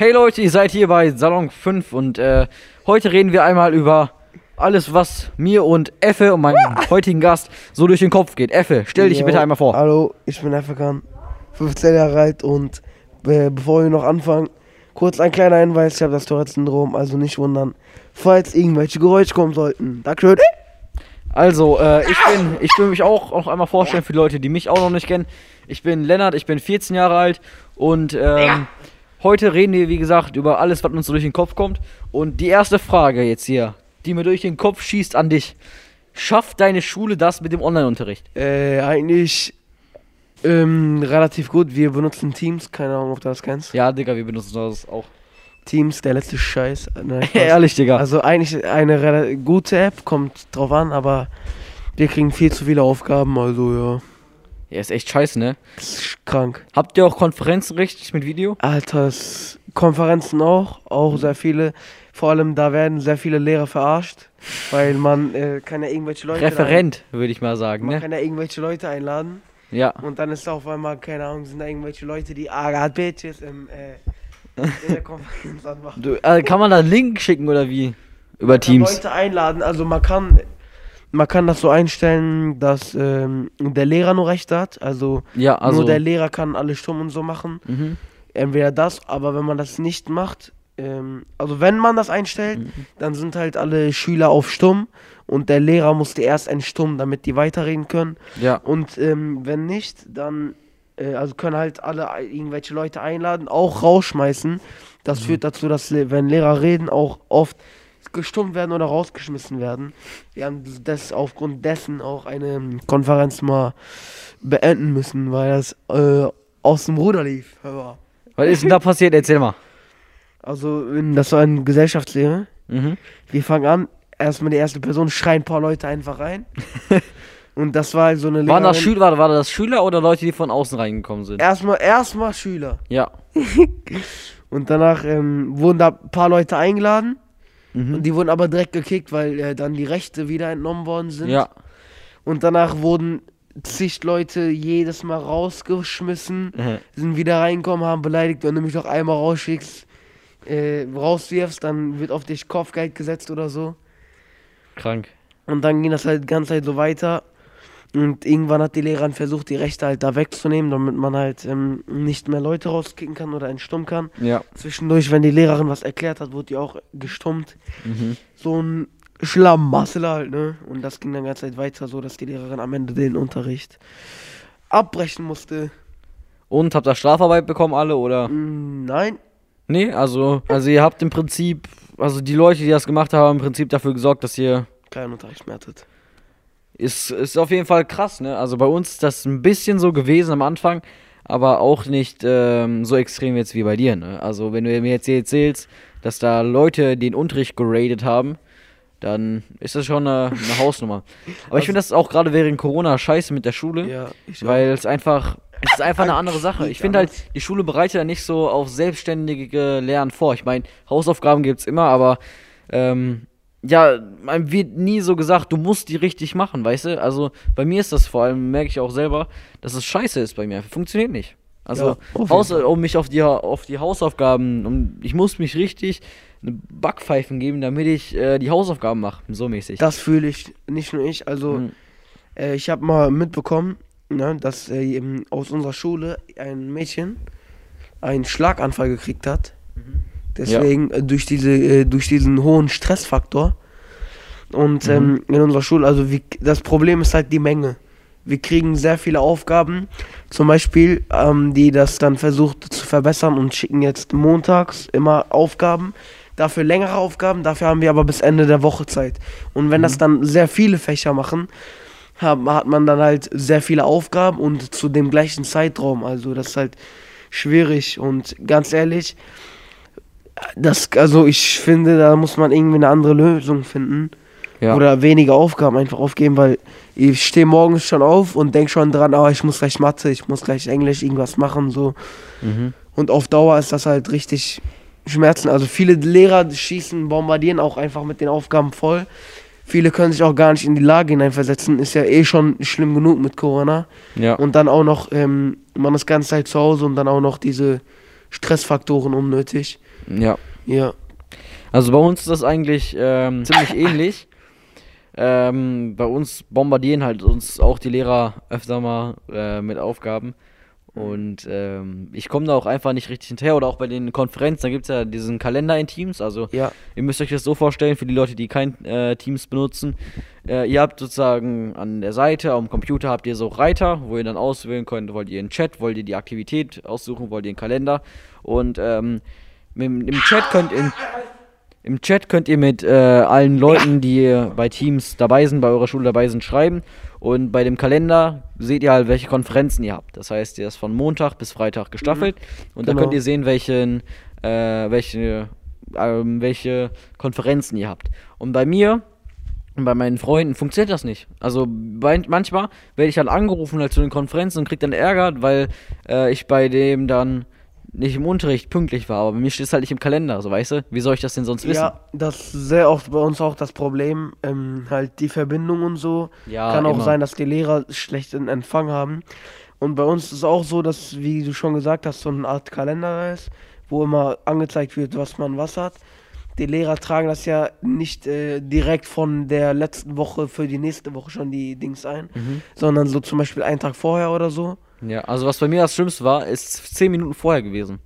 Hey Leute, ihr seid hier bei Salon 5 und äh, heute reden wir einmal über alles, was mir und Effe und meinem heutigen Gast so durch den Kopf geht. Effe, stell dich Jo, bitte einmal vor. Hallo, ich bin Efekan, 15 Jahre alt und äh, bevor wir noch anfangen, kurz ein kleiner Hinweis, ich habe das Tourette-Syndrom, also nicht wundern, falls irgendwelche Geräusche kommen sollten. Dankeschön. Also, äh, ich bin, ich will mich auch noch einmal vorstellen für die Leute, die mich auch noch nicht kennen. Ich bin Lennart, ich bin 14 Jahre alt und ähm, heute reden wir, wie gesagt, über alles, was uns so durch den Kopf kommt. Und die erste Frage jetzt hier, die mir durch den Kopf schießt an dich. Schafft deine Schule das mit dem Online-Unterricht? Äh, eigentlich ähm, relativ gut, wir benutzen Teams, keine Ahnung, ob du das kennst. Ja, Digga, wir benutzen das auch. Teams, der letzte Scheiß. Äh, Nein. Ehrlich, Digga. Also eigentlich eine gute App, kommt drauf an, aber wir kriegen viel zu viele Aufgaben, also ja, Ja, ist echt scheiße, ne? das ist krank. Habt ihr auch Konferenzen richtig mit Video? Alters Konferenzen auch, auch sehr viele. Vor allem da werden sehr viele Lehrer verarscht, weil man äh, kann ja irgendwelche Leute Referent, würde ich mal sagen, Man ne? kann ja irgendwelche Leute einladen Ja. und dann ist da auf einmal, keine Ahnung, sind da irgendwelche Leute, die Agat Bitches im, äh, in der Konferenz anmachen. Du, äh, kann man da einen Link schicken oder wie? Über Man kann Teams. Leute einladen, also man kann, man kann das so einstellen, dass ähm, der Lehrer nur Recht hat, also, Ja, also. nur der Lehrer kann alles stumm und so machen. mhm. entweder das, aber wenn man das nicht macht, ähm, also wenn man das einstellt, Mhm. dann sind halt alle Schüler auf stumm und der Lehrer musste erst entstummen, damit die weiterreden können. Ja. Und ähm, wenn nicht, dann äh, also können halt alle irgendwelche Leute einladen, auch rausschmeißen. Das Mhm. führt dazu, dass wenn Lehrer reden, auch oft gestummt werden oder rausgeschmissen werden. Wir haben das aufgrund dessen auch eine Konferenz mal beenden müssen, weil das äh, aus dem Ruder lief. Hör mal. Was ist denn da passiert? Erzähl mal. Also, das war eine Gesellschaftslehre. Mhm. Wir fangen an, erstmal die erste Person schreien ein paar Leute einfach rein. Und das war halt so eine Waren das Lehrerin- Schüler, war, war das Schüler oder Leute, die von außen reingekommen sind? Erstmal, erstmal Schüler. Ja. Und danach ähm, wurden da ein paar Leute eingeladen. Mhm. Und die wurden aber direkt gekickt, weil äh, dann die Rechte wieder entnommen worden sind. Ja. Und danach wurden zig Leute jedes Mal rausgeschmissen, Mhm. sind wieder reingekommen, haben beleidigt, wenn du mich doch einmal rausschickst, äh, rauswirfst, dann wird auf dich Kopfgeld gesetzt oder so. Krank. Und dann ging das halt die ganze Zeit so weiter. Und irgendwann hat die Lehrerin versucht, die Rechte halt da wegzunehmen, damit man halt ähm, nicht mehr Leute rauskicken kann oder entstummen kann. Ja. Zwischendurch, wenn die Lehrerin was erklärt hat, wurde die auch gestummt. Mhm. So ein Schlammmassel halt, ne? Und das ging dann ganze Zeit weiter, so dass die Lehrerin am Ende den Unterricht abbrechen musste. Und habt ihr Strafarbeit bekommen alle oder? Mm, nein, Nee, also, also ihr habt im Prinzip, also die Leute, die das gemacht haben, im Prinzip dafür gesorgt, dass ihr kein Unterricht mehr hattet. Ist, ist auf jeden Fall krass, ne? Also bei uns ist das ein bisschen so gewesen am Anfang, aber auch nicht ähm, so extrem jetzt wie bei dir, ne? Also wenn du mir jetzt hier erzählst, dass da Leute den Unterricht geradet haben, dann ist das schon eine, eine Hausnummer. Aber ich finde das auch gerade während Corona scheiße mit der Schule, Ja, weil es einfach, es ist einfach eine andere Sache. Ich finde halt, die Schule bereitet ja nicht so auf selbstständige Lernen vor. Ich meine, Hausaufgaben gibt's immer, aber ähm, ja, man wird nie so gesagt, du musst die richtig machen, weißt du? Also bei mir ist das vor allem, merke ich auch selber, dass es scheiße ist bei mir. Funktioniert nicht. Also, Ja, Fall. um mich auf die, auf die Hausaufgaben, um, ich muss mich richtig eine Backpfeifen geben, damit ich äh, die Hausaufgaben mache, so mäßig. Das fühle ich, nicht nur ich. Also, Mhm. äh, ich habe mal mitbekommen, ne, dass äh, eben aus unserer Schule ein Mädchen einen Schlaganfall gekriegt hat. Deswegen äh, durch, diese, äh, durch diesen hohen Stressfaktor. Und ähm, in unserer Schule, also wie, das Problem ist halt die Menge. Wir kriegen sehr viele Aufgaben, zum Beispiel, ähm, die das dann versucht zu verbessern und schicken jetzt montags immer Aufgaben. Dafür längere Aufgaben, dafür haben wir aber bis Ende der Woche Zeit. Und wenn das dann sehr viele Fächer machen, hat man dann halt sehr viele Aufgaben und zu dem gleichen Zeitraum. Also das ist halt schwierig und ganz ehrlich, das, also ich finde, da muss man irgendwie eine andere Lösung finden. Ja. Oder weniger Aufgaben einfach aufgeben, weil ich stehe morgens schon auf und denke schon dran, oh, ich muss gleich Mathe, ich muss gleich Englisch irgendwas machen, so. Mhm. Und auf Dauer ist das halt richtig Schmerzen. Also viele Lehrer schießen, bombardieren auch einfach mit den Aufgaben voll. Viele können sich auch gar nicht in die Lage hineinversetzen. Ist ja eh schon schlimm genug mit Corona. Ja. Und dann auch noch, ähm, man ist ganze Zeit zu Hause und dann auch noch diese Stressfaktoren unnötig. Ja. Ja. Also bei uns ist das eigentlich ähm, ziemlich ähnlich. Ähm, bei uns bombardieren halt uns auch die Lehrer öfter mal äh, mit Aufgaben. Und ähm, ich komme da auch einfach nicht richtig hinterher. Oder auch bei den Konferenzen, da gibt es ja diesen Kalender in Teams. Also Ja. ihr müsst euch das so vorstellen, für die Leute, die kein äh, Teams benutzen. Äh, ihr habt sozusagen an der Seite, am Computer habt ihr so Reiter, wo ihr dann auswählen könnt, wollt ihr einen Chat, wollt ihr die Aktivität aussuchen, wollt ihr einen Kalender. Und ähm, im, im Chat könnt ihr... Im Chat könnt ihr mit äh, allen Leuten, die bei Teams dabei sind, bei eurer Schule dabei sind, schreiben. Und bei dem Kalender seht ihr halt, welche Konferenzen ihr habt. Das heißt, ihr ist von Montag bis Freitag gestaffelt. Und da Genau. könnt ihr sehen, welchen, äh, welche, ähm, welche Konferenzen ihr habt. Und bei mir und bei meinen Freunden funktioniert das nicht. Also bei, manchmal werde ich dann angerufen halt zu den Konferenzen und krieg dann Ärger, weil äh, ich bei dem dann nicht im Unterricht pünktlich war. Aber bei mir steht es halt nicht im Kalender, so weißt du? Wie soll ich das denn sonst wissen? Ja, das ist sehr oft bei uns auch das Problem. Ähm, halt die Verbindung und so. Ja, Kann auch immer. sein, dass die Lehrer schlechten Empfang haben. Und bei uns ist es auch so, dass, wie du schon gesagt hast, so eine Art Kalender ist, wo immer angezeigt wird, was man was hat. Die Lehrer tragen das ja nicht äh, direkt von der letzten Woche für die nächste Woche schon die Dings ein, Mhm. sondern so zum Beispiel einen Tag vorher oder so. Ja, also was bei mir das Schlimmste war, ist 10 Minuten vorher gewesen.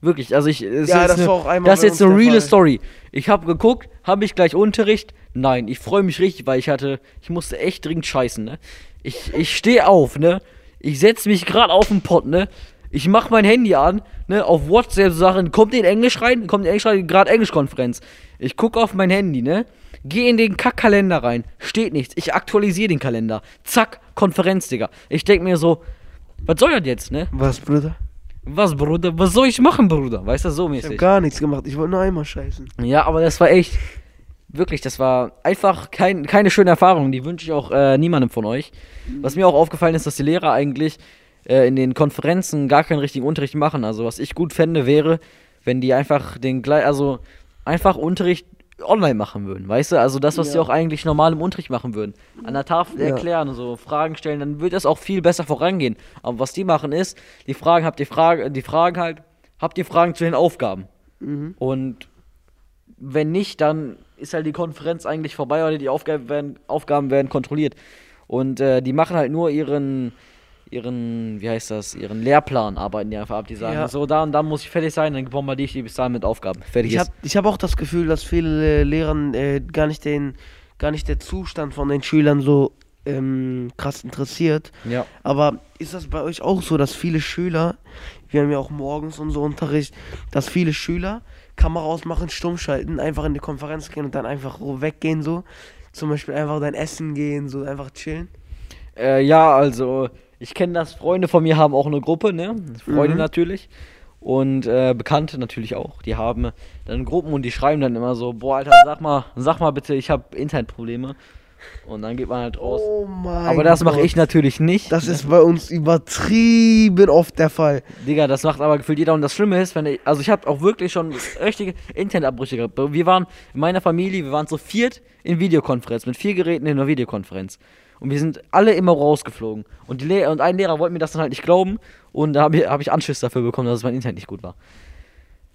Wirklich, also ich. ist Ja, das eine, war auch einmal Das ist jetzt eine reale. Story. Ich habe geguckt, habe ich gleich Unterricht? Nein, ich freue mich richtig, weil ich hatte. Ich musste echt dringend scheißen, ne? Ich, ich stehe auf, ne? Ich setze mich gerade auf den Pott, ne? Ich mach mein Handy an, ne? Auf WhatsApp Sachen. Kommt in Englisch rein? Kommt in Englisch rein? Gerade Englischkonferenz. Ich gucke auf mein Handy, ne? Geh in den Kackkalender rein. Steht nichts. Ich aktualisiere den Kalender. Zack, Konferenz, Digga. Ich denk mir so, was soll das jetzt, ne? Was, Bruder? Was, Bruder? Was soll ich machen, Bruder? Weißt du, so Ich hab mäßig. gar nichts gemacht. Ich wollte nur einmal scheißen. Ja, aber das war echt. Wirklich, das war einfach kein, keine schöne Erfahrung. Die wünsche ich auch äh, niemandem von euch. Was mir auch aufgefallen ist, dass die Lehrer eigentlich äh, in den Konferenzen gar keinen richtigen Unterricht machen. Also, was ich gut fände, wäre, wenn die einfach den gleich, also einfach Unterricht online machen würden, weißt du? Also das, was sie Ja. auch eigentlich normal im Unterricht machen würden. An der Tafel Ja. erklären und so Fragen stellen, dann wird das auch viel besser vorangehen. Aber was die machen ist, die fragen, habt ihr Fragen, die fragen halt, habt ihr Fragen zu den Aufgaben? Mhm. Und wenn nicht, dann ist halt die Konferenz eigentlich vorbei oder die Aufgaben werden, Aufgaben werden kontrolliert. Und äh, die machen halt nur ihren, ihren, wie heißt das, ihren Lehrplan arbeiten die einfach ab. Die sagen, Ja. so da und dann muss ich fertig sein, dann bombardiere ich die bis dahin mit Aufgaben. Fertig Ich ist. habe ich hab auch das Gefühl, dass viele äh, Lehrern äh, gar nicht den, gar nicht der Zustand von den Schülern so ähm, krass interessiert. Ja. Aber ist das bei euch auch so, dass viele Schüler, wir haben ja auch morgens unser Unterricht, dass viele Schüler Kamera ausmachen, stumm schalten, einfach in die Konferenz gehen und dann einfach weggehen so? Zum Beispiel einfach dein Essen gehen, so einfach chillen. Äh, ja, also ich kenne das, Freunde von mir haben auch eine Gruppe, ne? Freunde Mhm. natürlich. Und äh, Bekannte natürlich auch. Die haben dann Gruppen und die schreiben dann immer so, boah, Alter, sag mal, sag mal bitte, ich habe Internetprobleme. Und dann geht man halt raus. Oh aber das mache ich natürlich nicht. Das ist bei uns übertrieben oft der Fall. Digga, das macht aber gefühlt jeder. Und das Schlimme ist, wenn ich, also ich habe auch wirklich schon richtige Internetabbrüche gehabt. Wir waren in meiner Familie, wir waren zu viert in Videokonferenz, mit vier Geräten in einer Videokonferenz. Und wir sind alle immer rausgeflogen. Und, die Lehrer, und ein Lehrer wollte mir das dann halt nicht glauben. Und da habe ich, hab ich Anschiss dafür bekommen, dass mein Internet nicht gut war.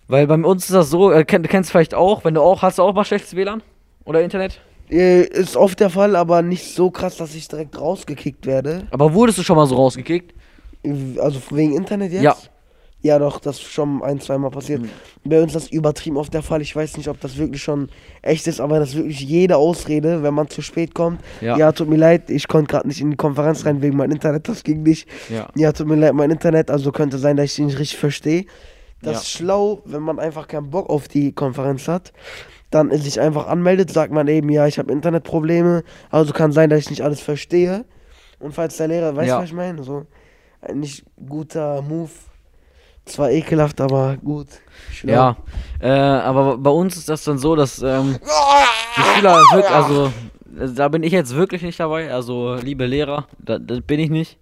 Weil bei uns ist das so, äh, kenn, du kennst vielleicht auch, wenn du auch, hast du auch mal schlechtes WLAN? Oder Internet? Äh, ist oft der Fall, aber nicht so krass, dass ich direkt rausgekickt werde. Aber wurdest du schon mal so rausgekickt? Also wegen Internet jetzt? Ja. Ja, doch, das ist schon ein, zweimal passiert. Mhm. Bei uns ist das übertrieben oft der Fall. Ich weiß nicht, ob das wirklich schon echt ist, aber das ist wirklich jede Ausrede, wenn man zu spät kommt. Ja. Ja, tut mir leid, ich konnte gerade nicht in die Konferenz rein wegen meinem Internet, das ging nicht. Ja. Ja, tut mir leid, mein Internet, also könnte sein, dass ich ihn nicht richtig verstehe. Das Ja. ist schlau, wenn man einfach keinen Bock auf die Konferenz hat. Dann sich einfach anmeldet, sagt man eben, ja, ich habe Internetprobleme, also kann sein, dass ich nicht alles verstehe. Und falls der Lehrer, weißt du, Ja. was ich meine? So ein nicht guter Move. Zwar ekelhaft, aber gut. Schlau. Ja, äh, aber bei uns ist das dann so, dass ähm, die Schüler wirklich, also da bin ich jetzt wirklich nicht dabei, also liebe Lehrer, da, das bin ich nicht.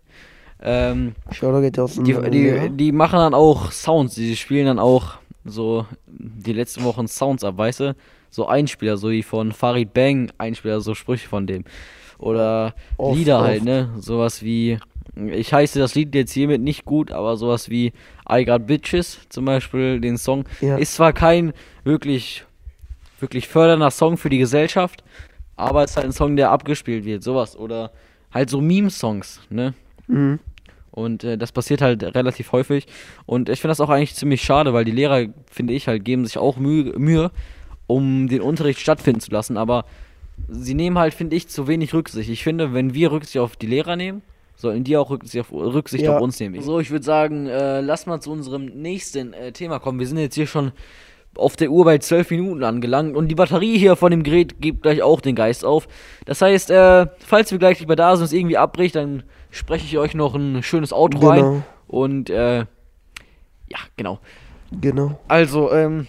Ähm, Schau, geht aus die, die, die machen dann auch Sounds, die spielen dann auch so die letzten Wochen Sounds ab, weißt du? So Einspieler, so wie von Farid Bang, Einspieler, so Sprüche von dem. Oder Oft, Lieder halt, oft. ne? Sowas wie, ich heiße das Lied jetzt hiermit nicht gut, aber sowas wie I Got Bitches zum Beispiel, den Song, Ja. ist zwar kein wirklich, wirklich fördernder Song für die Gesellschaft, aber es ist halt ein Song, der abgespielt wird, sowas. Oder halt so Meme-Songs, ne? Mhm. Und äh, das passiert halt relativ häufig. Und ich finde das auch eigentlich ziemlich schade, weil die Lehrer, finde ich, halt geben sich auch Mühe, Mühe, um den Unterricht stattfinden zu lassen. Aber sie nehmen halt, finde ich, zu wenig Rücksicht. Ich finde, wenn wir Rücksicht auf die Lehrer nehmen, sollten die auch Rücksicht auf, Rücksicht Ja. auf uns nehmen. So, ich würde sagen, äh, lass mal zu unserem nächsten äh, Thema kommen. Wir sind jetzt hier schon auf der Uhr bei 12 Minuten angelangt und die Batterie hier von dem Gerät gibt gleich auch den Geist auf. Das heißt, äh, falls wir gleich nicht mehr da sind und es irgendwie abbricht, dann spreche ich euch noch ein schönes Outro Genau. ein. Und äh, ja, genau. Genau. Also, ähm,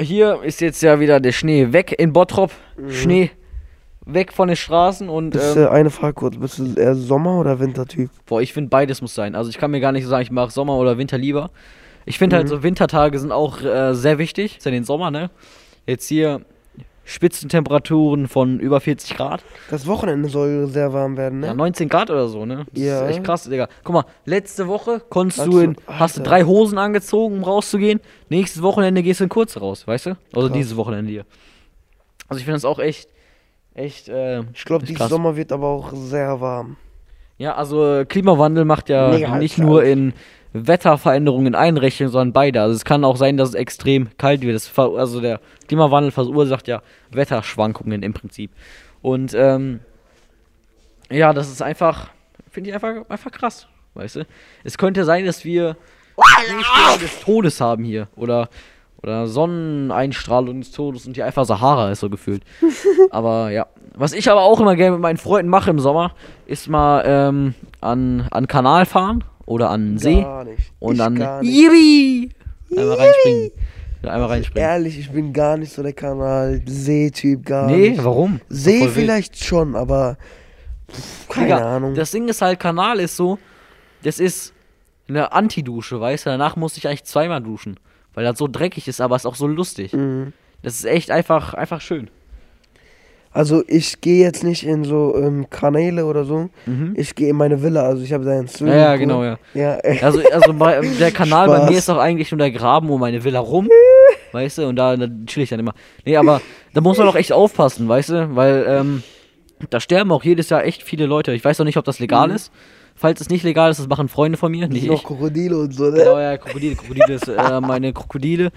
hier ist jetzt ja wieder der Schnee weg in Bottrop. Schnee weg von den Straßen und Bist, ähm, äh, eine Frage kurz, bist du eher Sommer- oder Wintertyp? boah, ich finde beides muss sein. Also ich kann mir gar nicht so sagen, ich mache Sommer oder Winter lieber. Ich finde halt Mhm. so Wintertage sind auch äh, sehr wichtig. Ist ja den Sommer, ne? Jetzt hier Spitzentemperaturen von über 40 Grad. Das Wochenende soll sehr warm werden, Ja, ne? 19 Grad oder so, ne? Das Ja. ist echt krass, Digga. Guck mal, letzte Woche konntest Hast du in, hast du drei Hosen angezogen, um rauszugehen. Nächstes Wochenende gehst du in kurz raus, weißt du? Also Krass. dieses Wochenende hier. Also ich finde das auch echt, echt, äh, Ich glaube, krass. Sommer wird aber auch sehr warm. Ja, also Klimawandel macht ja Mega nicht kalt. nur in Wetterveränderungen einrechnen, sondern beide. Also es kann auch sein, dass es extrem kalt wird. Es ver- also der Klimawandel verursacht ja Wetterschwankungen im Prinzip. Und ähm, ja, das ist einfach, finde ich einfach, einfach krass, weißt du? Es könnte sein, dass wir des Todes haben hier oder oder Sonneneinstrahlung des Todes und hier einfach Sahara ist so gefühlt. aber ja, was ich aber auch immer gerne mit meinen Freunden mache im Sommer, ist mal ähm, an an Kanal fahren oder an den See Gar nicht. und ich dann. Yippie! einmal reinspringen. Einmal reinspringen. Ehrlich, ich bin gar nicht so der Kanal-See-Typ, gar Nee, nicht. warum? See Voll wild. vielleicht schon, aber pff, keine Digga, Ahnung. Das Ding ist halt, Kanal ist so, das ist eine Antidusche, weißt du? Danach musste ich eigentlich zweimal duschen, weil das so dreckig ist, aber ist auch so lustig. Mhm. Das ist echt einfach, einfach schön. Also ich gehe jetzt nicht in so ähm, Kanäle oder so. Mhm. Ich gehe in meine Villa, also ich habe da einen Ja, Swimmingpool. ja, genau, ja. Ja, Also, also bei, der Kanal bei Spaß. mir ist auch eigentlich nur der Graben um meine Villa rum. Weißt du, und da, da chill ich dann immer. Nee, aber da muss man auch echt aufpassen, weißt du, weil ähm, da sterben auch jedes Jahr echt viele Leute. Ich weiß noch nicht, ob das legal Mhm. ist. Falls es nicht legal ist, das machen Freunde von mir, nicht noch ich. Krokodile und so, ne? Genau, ja, Krokodile, Krokodile ist äh, meine Krokodile.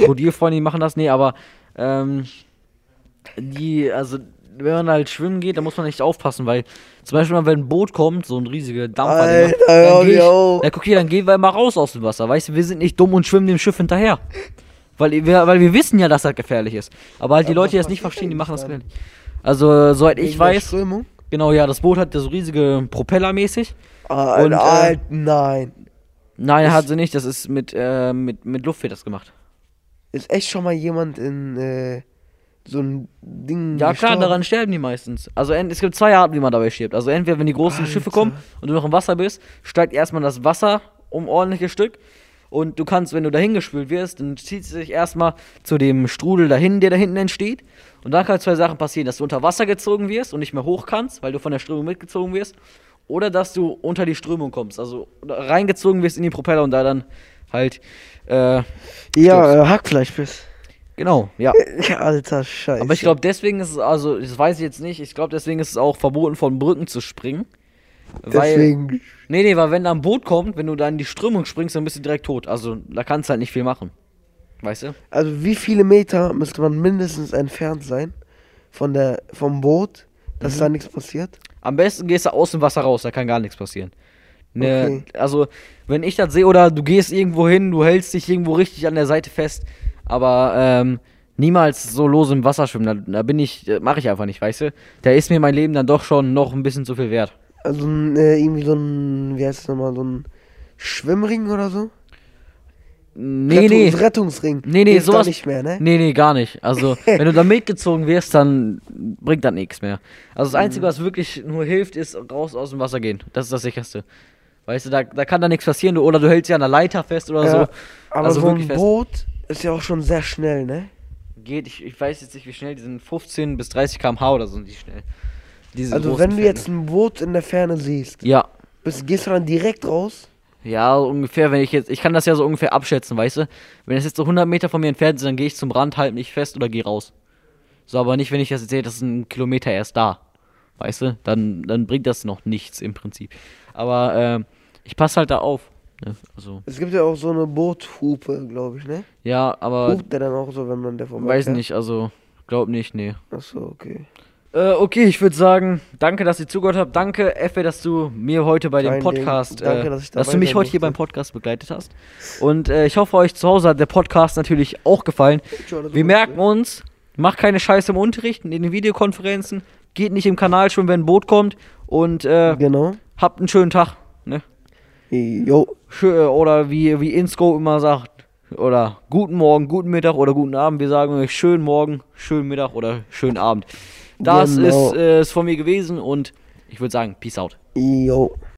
Krokodilfreunde, die machen das. Nee, aber ähm, die, also wenn man halt schwimmen geht, dann muss man echt aufpassen, weil zum Beispiel, wenn ein Boot kommt, so ein riesiger Dampfer, Alter, dann ich, na guck hier, dann gehen wir mal raus aus dem Wasser, weißt du, wir sind nicht dumm und schwimmen dem Schiff hinterher. Weil wir, weil wir wissen ja, dass das gefährlich ist. Aber halt die Aber Leute, die das nicht verstehen, die machen das dann? gefährlich. Also, soweit ich weiß, Strömung? Genau, ja, das Boot hat so riesige Propeller mäßig. Ah, Und, äh, Alter, nein. Nein, Ist- hat sie nicht, das ist mit, äh, mit, mit Luft wird das gemacht. Ist echt schon mal jemand in äh, so ein Ding Ja, klar, gestorben? daran sterben die meistens. Also es gibt zwei Arten, wie man dabei stirbt. Also entweder, wenn die großen Alter. Schiffe kommen und du noch im Wasser bist, steigt erstmal das Wasser um ordentliches Stück. Und du kannst, wenn du dahin gespült wirst, dann zieht es sich erstmal zu dem Strudel dahin, der da hinten entsteht. Und dann kann zwei Sachen passieren, dass du unter Wasser gezogen wirst und nicht mehr hoch kannst, weil du von der Strömung mitgezogen wirst. Oder dass du unter die Strömung kommst, also reingezogen wirst in die Propeller und da dann halt, äh, Ja, äh, Hackfleisch bist. genau, ja. Alter Scheiße. Aber ich glaube, deswegen ist es, also, das weiß ich jetzt nicht, ich glaube, deswegen ist es auch verboten, von Brücken zu springen. Weil, Deswegen. nee, nee, weil wenn da ein Boot kommt, wenn du da in die Strömung springst, dann bist du direkt tot. Also, da kannst du halt nicht viel machen. Weißt du? Also wie viele Meter müsste man mindestens entfernt sein von der vom Boot, dass Mhm. da nichts passiert? Am besten gehst du aus dem Wasser raus, da kann gar nichts passieren. Ne, Okay. Also, wenn ich das sehe, oder du gehst irgendwo hin, du hältst dich irgendwo richtig an der Seite fest, aber ähm, niemals so los im Wasser schwimmen, da, da bin ich, äh, mache ich einfach nicht, weißt du? Da ist mir mein Leben dann doch schon noch ein bisschen zu viel wert. Also äh, irgendwie so ein, wie heißt es nochmal, so ein Schwimmring oder so? Nee, nee. Rettungs Rettungsring. Nee, nee, da sowas- nicht mehr, ne? Nee, nee, gar nicht. Also, wenn du da mitgezogen wirst, dann bringt das nichts mehr. Also, das Einzige, was wirklich nur hilft, ist raus aus dem Wasser gehen. Das ist das sicherste. Weißt du, da, da kann da nichts passieren. Du, oder du hältst ja an der Leiter fest oder Ja, so. Aber also so ein fest. Boot ist ja auch schon sehr schnell, ne? Geht, ich, ich weiß jetzt nicht, wie schnell. Die sind 15 bis 30 km/h oder so sind die schnell. Diese Also wenn du jetzt ein Boot in der Ferne siehst, Ja, Bist, gehst du dann direkt raus? Ja, ungefähr, wenn ich jetzt, ich kann das ja so ungefähr abschätzen, weißt du? Wenn es jetzt so 100 Meter von mir entfernt ist, dann gehe ich zum Rand, halt mich fest oder gehe raus. So, aber nicht, wenn ich das jetzt sehe, das ist ein Kilometer erst da. Weißt du? Dann, dann bringt das noch nichts im Prinzip. Aber ähm, ich passe halt da auf. Ne? Also, Es gibt ja auch so eine Boothupe, glaube ich, ne? ja, aber Hupt der dann auch so, wenn man der vorbei weiß fährt? nicht, also glaub nicht, nee. Achso, okay. Äh, okay, ich würde sagen, danke, dass ihr zugehört habt. Danke, Effe, dass du mir heute bei dem Kein Ding. Podcast, Danke, äh, dass ich dass dabei du mich heute hier beim Podcast begleitet hast. Und äh, ich hoffe, euch zu Hause hat der Podcast natürlich auch gefallen. Wir merken uns, macht keine Scheiße im Unterricht, in den Videokonferenzen, geht nicht im Kanal schon, wenn ein Boot kommt und äh, Genau. habt einen schönen Tag. Ne? Jo. Oder wie, wie Insco immer sagt, oder guten Morgen, guten Mittag oder guten Abend. Wir sagen euch schönen Morgen, schönen Mittag oder schönen Abend. Das Genau. ist äh, es von mir gewesen und ich würde sagen, Peace out. Jo.